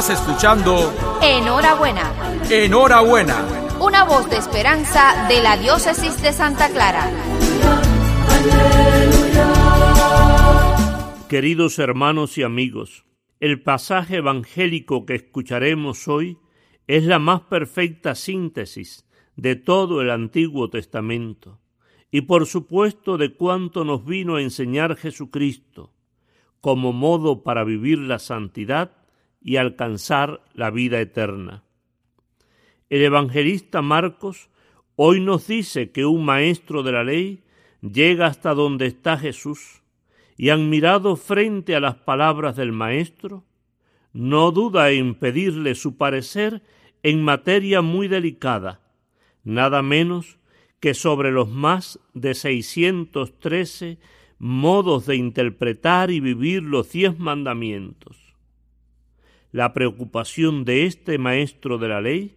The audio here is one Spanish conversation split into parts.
Estás escuchando Enhorabuena. Enhorabuena. Una voz de esperanza de la diócesis de Santa Clara. Queridos hermanos y amigos, el pasaje evangélico que escucharemos hoy es la más perfecta síntesis de todo el Antiguo Testamento y por supuesto de cuanto nos vino a enseñar Jesucristo como modo para vivir la santidad y alcanzar la vida eterna. El evangelista Marcos hoy nos dice que un maestro de la ley llega hasta donde está Jesús y admirado frente a las palabras del maestro, no duda en pedirle su parecer en materia muy delicada, nada menos que sobre los más de 613 modos de interpretar y vivir los diez mandamientos. La preocupación de este maestro de la ley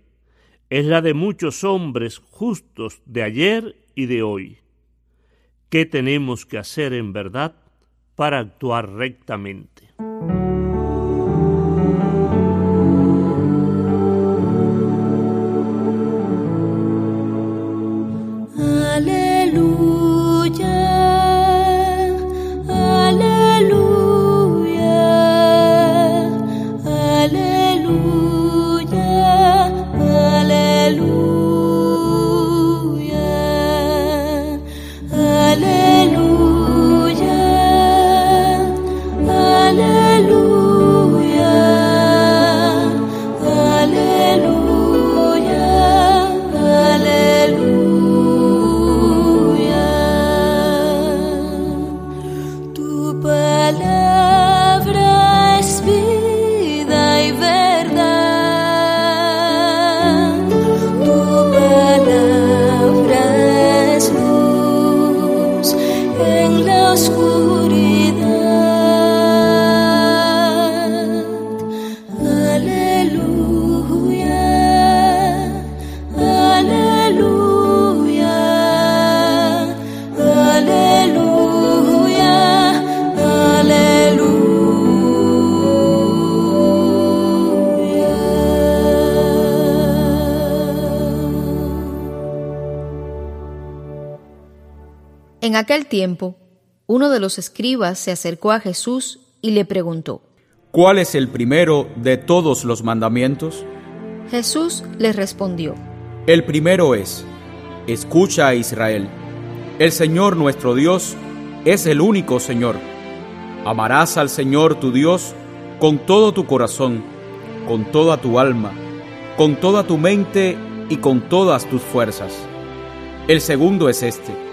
es la de muchos hombres justos de ayer y de hoy. ¿Qué tenemos que hacer en verdad para actuar rectamente? En aquel tiempo, uno de los escribas se acercó a Jesús y le preguntó, ¿Cuál es el primero de todos los mandamientos? Jesús le respondió, El primero es, escucha a Israel, el Señor nuestro Dios es el único Señor. Amarás al Señor tu Dios con todo tu corazón, con toda tu alma, con toda tu mente y con todas tus fuerzas. El segundo es este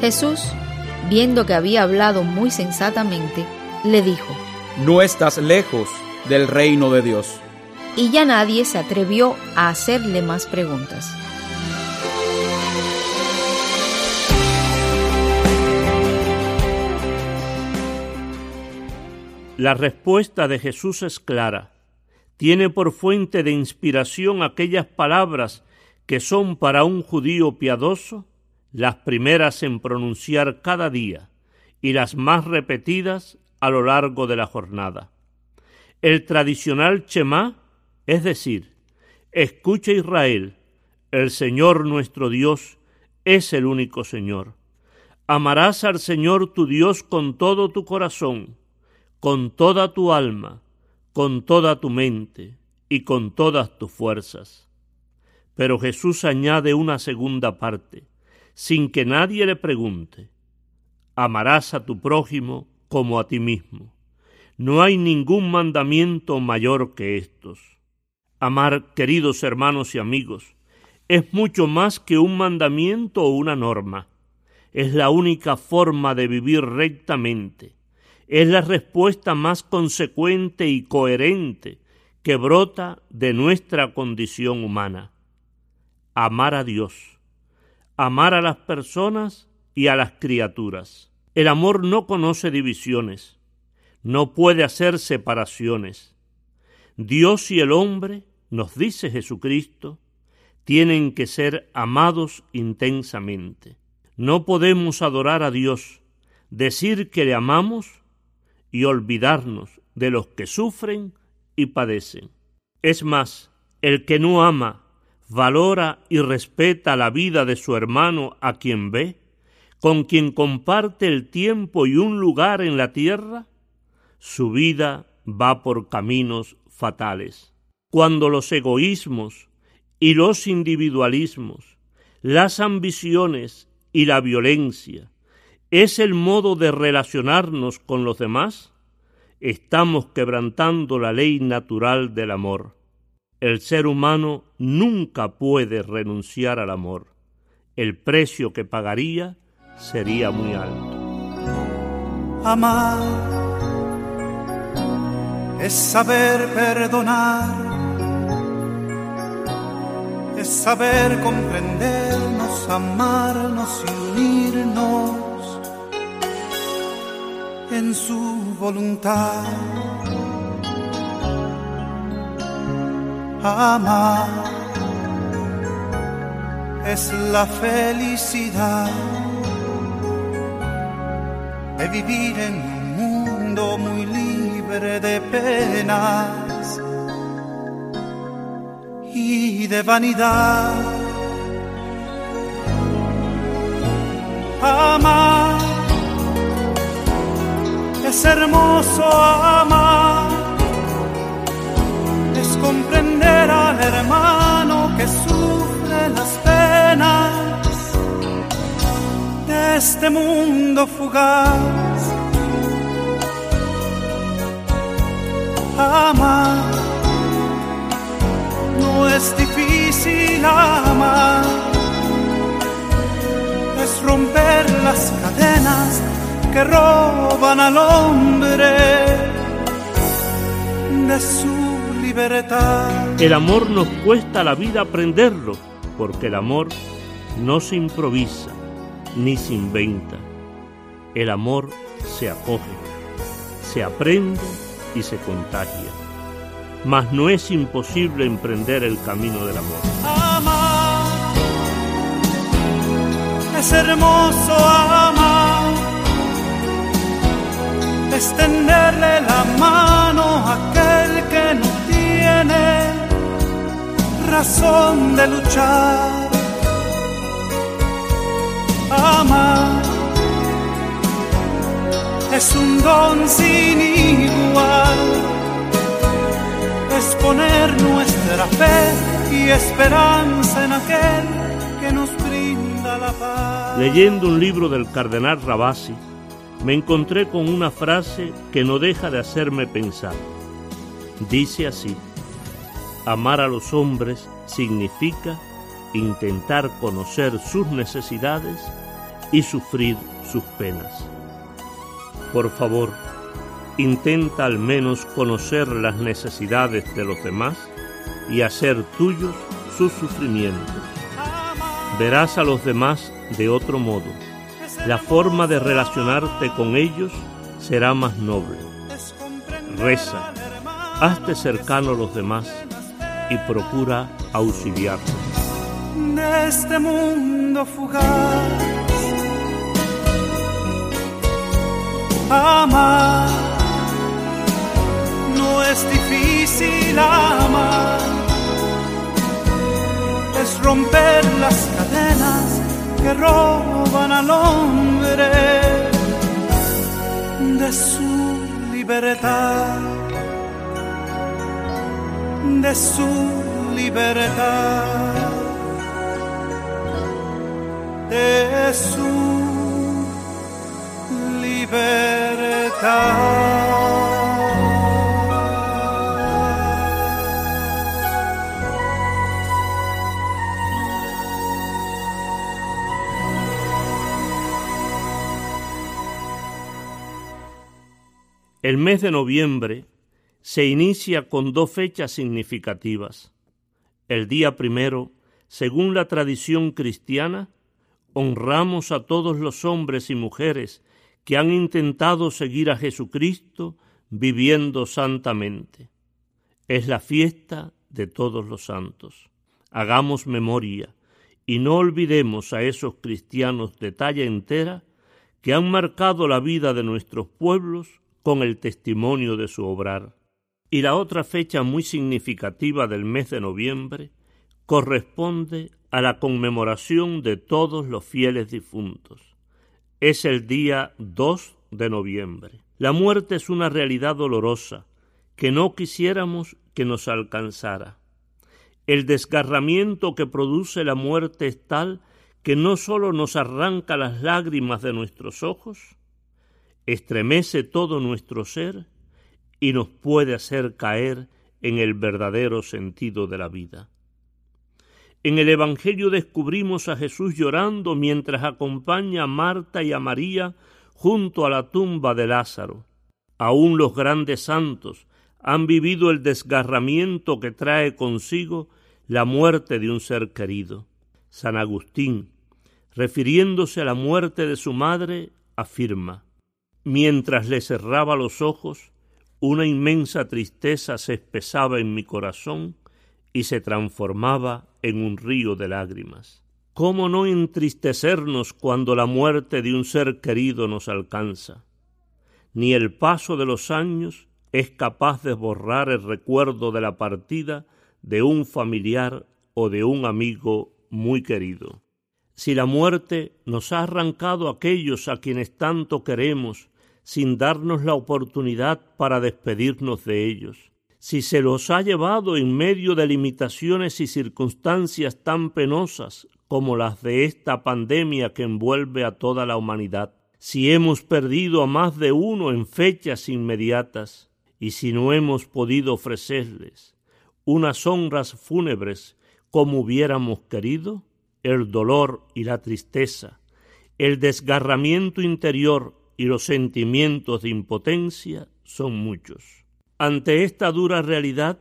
Jesús, viendo que había hablado muy sensatamente, le dijo, No estás lejos del reino de Dios. Y ya nadie se atrevió a hacerle más preguntas. La respuesta de Jesús es clara. Tiene por fuente de inspiración aquellas palabras que son para un judío piadoso las primeras en pronunciar cada día y las más repetidas a lo largo de la jornada. El tradicional Chema, es decir, escucha Israel, el Señor nuestro Dios es el único Señor. Amarás al Señor tu Dios con todo tu corazón, con toda tu alma, con toda tu mente y con todas tus fuerzas. Pero Jesús añade una segunda parte sin que nadie le pregunte. Amarás a tu prójimo como a ti mismo. No hay ningún mandamiento mayor que estos. Amar, queridos hermanos y amigos, es mucho más que un mandamiento o una norma. Es la única forma de vivir rectamente. Es la respuesta más consecuente y coherente que brota de nuestra condición humana. Amar a Dios, amar a las personas y a las criaturas. El amor no conoce divisiones, no puede hacer separaciones. Dios y el hombre, nos dice Jesucristo, tienen que ser amados intensamente. No podemos adorar a Dios, decir que le amamos y olvidarnos de los que sufren y padecen. Es más, el que no ama, valora y respeta la vida de su hermano a quien ve, con quien comparte el tiempo y un lugar en la tierra, su vida va por caminos fatales. Cuando los egoísmos y los individualismos, las ambiciones y la violencia es el modo de relacionarnos con los demás, estamos quebrantando la ley natural del amor. El ser humano nunca puede renunciar al amor. El precio que pagaría sería muy alto. Amar es saber perdonar, es saber comprendernos, amarnos y unirnos en su voluntad. Amar es la felicidad de vivir en un mundo muy libre de penas y de vanidad. Amar es hermoso amar, comprender al hermano que sufre las penas de este mundo fugaz. Amar no es difícil amar, es romper las cadenas que roban al hombre de su libertad. El amor nos cuesta la vida aprenderlo, porque el amor no se improvisa ni se inventa. El amor se acoge, se aprende y se contagia. Mas no es imposible emprender el camino del amor. Amar es hermoso amar, extenderle la de luchar. Amar es un don sin igual, es poner nuestra fe y esperanza en aquel que nos brinda la paz. Leyendo un libro del cardenal Rabasi, me encontré con una frase que no deja de hacerme pensar. Dice así, amar a los hombres significa intentar conocer sus necesidades y sufrir sus penas. Por favor, intenta al menos conocer las necesidades de los demás y hacer tuyos sus sufrimientos. Verás a los demás de otro modo. La forma de relacionarte con ellos será más noble. Reza, hazte cercano a los demás y procura auxiliarlos. de este mundo fugaz. Amar no es difícil amar, es romper las cadenas que roban al hombre de su libertad, de su libertad de su libertad. El mes de noviembre se inicia con dos fechas significativas. El día primero, según la tradición cristiana, honramos a todos los hombres y mujeres que han intentado seguir a Jesucristo viviendo santamente. Es la fiesta de todos los santos. Hagamos memoria y no olvidemos a esos cristianos de talla entera que han marcado la vida de nuestros pueblos con el testimonio de su obrar. Y la otra fecha muy significativa del mes de noviembre corresponde a la conmemoración de todos los fieles difuntos. Es el día 2 de noviembre. La muerte es una realidad dolorosa que no quisiéramos que nos alcanzara. El desgarramiento que produce la muerte es tal que no sólo nos arranca las lágrimas de nuestros ojos, estremece todo nuestro ser y nos puede hacer caer en el verdadero sentido de la vida. En el Evangelio descubrimos a Jesús llorando mientras acompaña a Marta y a María junto a la tumba de Lázaro. Aún los grandes santos han vivido el desgarramiento que trae consigo la muerte de un ser querido. San Agustín, refiriéndose a la muerte de su madre, afirma, Mientras le cerraba los ojos, una inmensa tristeza se espesaba en mi corazón y se transformaba en un río de lágrimas. ¿Cómo no entristecernos cuando la muerte de un ser querido nos alcanza? Ni el paso de los años es capaz de borrar el recuerdo de la partida de un familiar o de un amigo muy querido. Si la muerte nos ha arrancado a aquellos a quienes tanto queremos sin darnos la oportunidad para despedirnos de ellos, si se los ha llevado en medio de limitaciones y circunstancias tan penosas como las de esta pandemia que envuelve a toda la humanidad, si hemos perdido a más de uno en fechas inmediatas, y si no hemos podido ofrecerles unas honras fúnebres como hubiéramos querido, el dolor y la tristeza, el desgarramiento interior y los sentimientos de impotencia son muchos. Ante esta dura realidad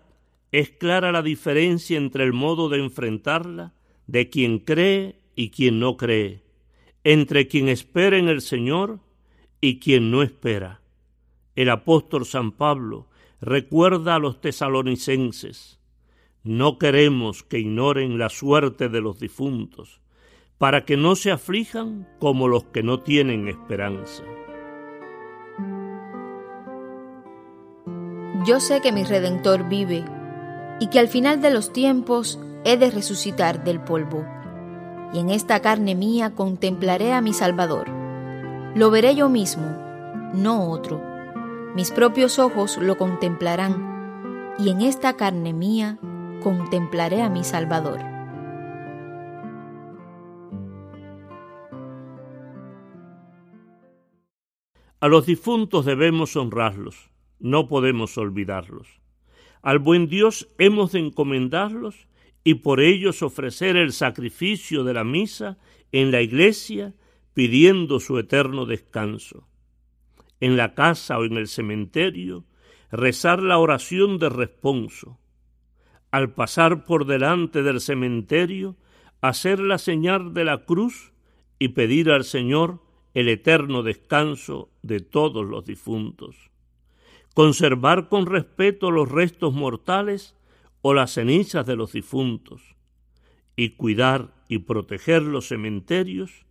es clara la diferencia entre el modo de enfrentarla de quien cree y quien no cree, entre quien espera en el Señor y quien no espera. El apóstol San Pablo recuerda a los tesalonicenses, no queremos que ignoren la suerte de los difuntos, para que no se aflijan como los que no tienen esperanza. Yo sé que mi Redentor vive y que al final de los tiempos he de resucitar del polvo. Y en esta carne mía contemplaré a mi Salvador. Lo veré yo mismo, no otro. Mis propios ojos lo contemplarán, y en esta carne mía contemplaré a mi Salvador. A los difuntos debemos honrarlos, no podemos olvidarlos. Al buen Dios hemos de encomendarlos y por ellos ofrecer el sacrificio de la misa en la iglesia pidiendo su eterno descanso. En la casa o en el cementerio, rezar la oración de responso al pasar por delante del cementerio, hacer la señal de la cruz y pedir al Señor el eterno descanso de todos los difuntos. Conservar con respeto los restos mortales o las cenizas de los difuntos y cuidar y proteger los cementerios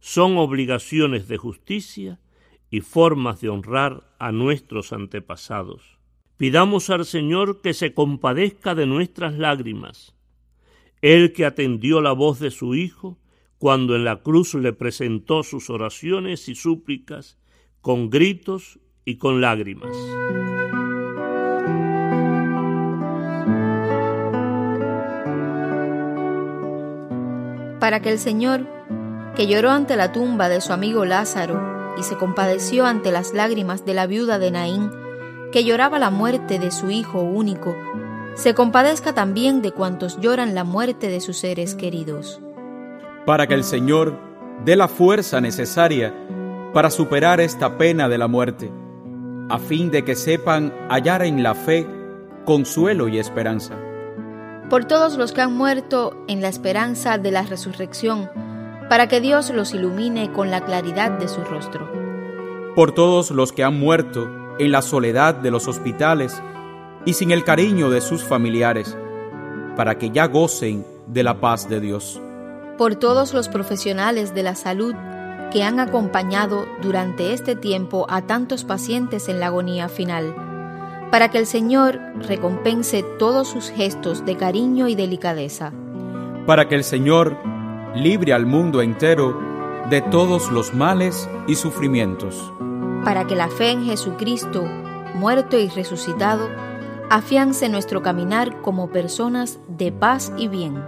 son obligaciones de justicia y formas de honrar a nuestros antepasados. Pidamos al Señor que se compadezca de nuestras lágrimas. Él que atendió la voz de su Hijo cuando en la cruz le presentó sus oraciones y súplicas con gritos y con lágrimas. Para que el Señor, que lloró ante la tumba de su amigo Lázaro y se compadeció ante las lágrimas de la viuda de Naín, que lloraba la muerte de su Hijo único, se compadezca también de cuantos lloran la muerte de sus seres queridos. Para que el Señor dé la fuerza necesaria para superar esta pena de la muerte, a fin de que sepan hallar en la fe consuelo y esperanza. Por todos los que han muerto en la esperanza de la resurrección, para que Dios los ilumine con la claridad de su rostro. Por todos los que han muerto en la soledad de los hospitales y sin el cariño de sus familiares, para que ya gocen de la paz de Dios. Por todos los profesionales de la salud que han acompañado durante este tiempo a tantos pacientes en la agonía final, para que el Señor recompense todos sus gestos de cariño y delicadeza. Para que el Señor libre al mundo entero de todos los males y sufrimientos. Para que la fe en Jesucristo, muerto y resucitado, afiance nuestro caminar como personas de paz y bien.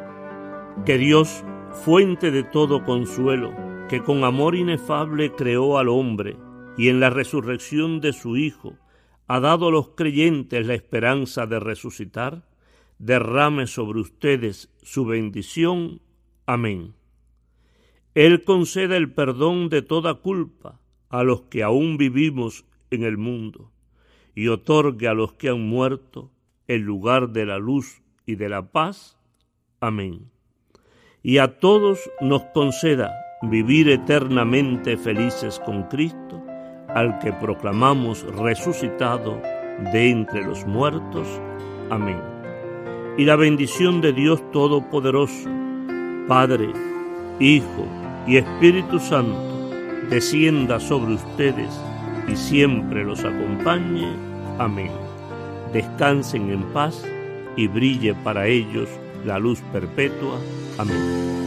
Que Dios, fuente de todo consuelo, que con amor inefable creó al hombre y en la resurrección de su Hijo ha dado a los creyentes la esperanza de resucitar, derrame sobre ustedes su bendición. Amén. Él conceda el perdón de toda culpa a los que aún vivimos en el mundo y otorgue a los que han muerto el lugar de la luz y de la paz. Amén. Y a todos nos conceda vivir eternamente felices con Cristo, al que proclamamos resucitado de entre los muertos. Amén. Y la bendición de Dios Todopoderoso, Padre, Hijo y Espíritu Santo, descienda sobre ustedes y siempre los acompañe. Amén. Descansen en paz y brille para ellos la luz perpetua. Amén.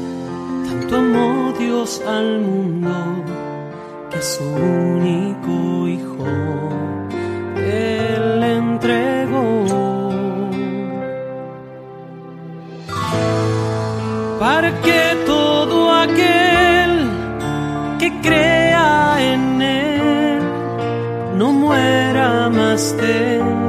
Tanto amó Dios al mundo que su único Hijo Él entregó. Para que todo aquel que crea en Él no muera más tenga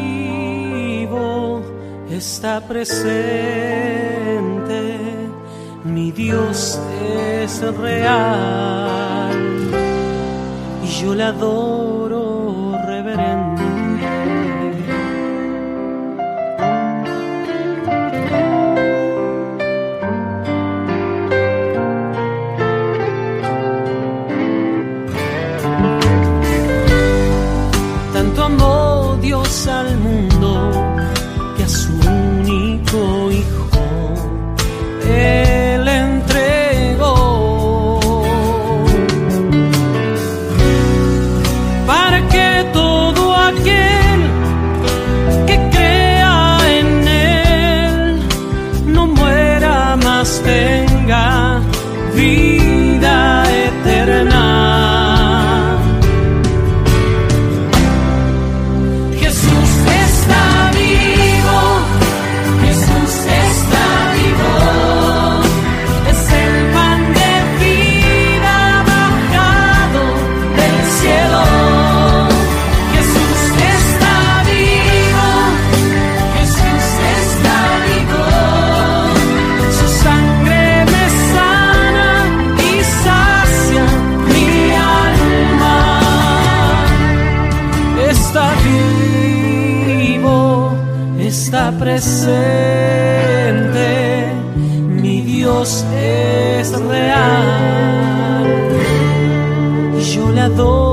está presente, mi Dios es real y yo le adoro reverente. Está presente, mi Dios es real, yo le adoro.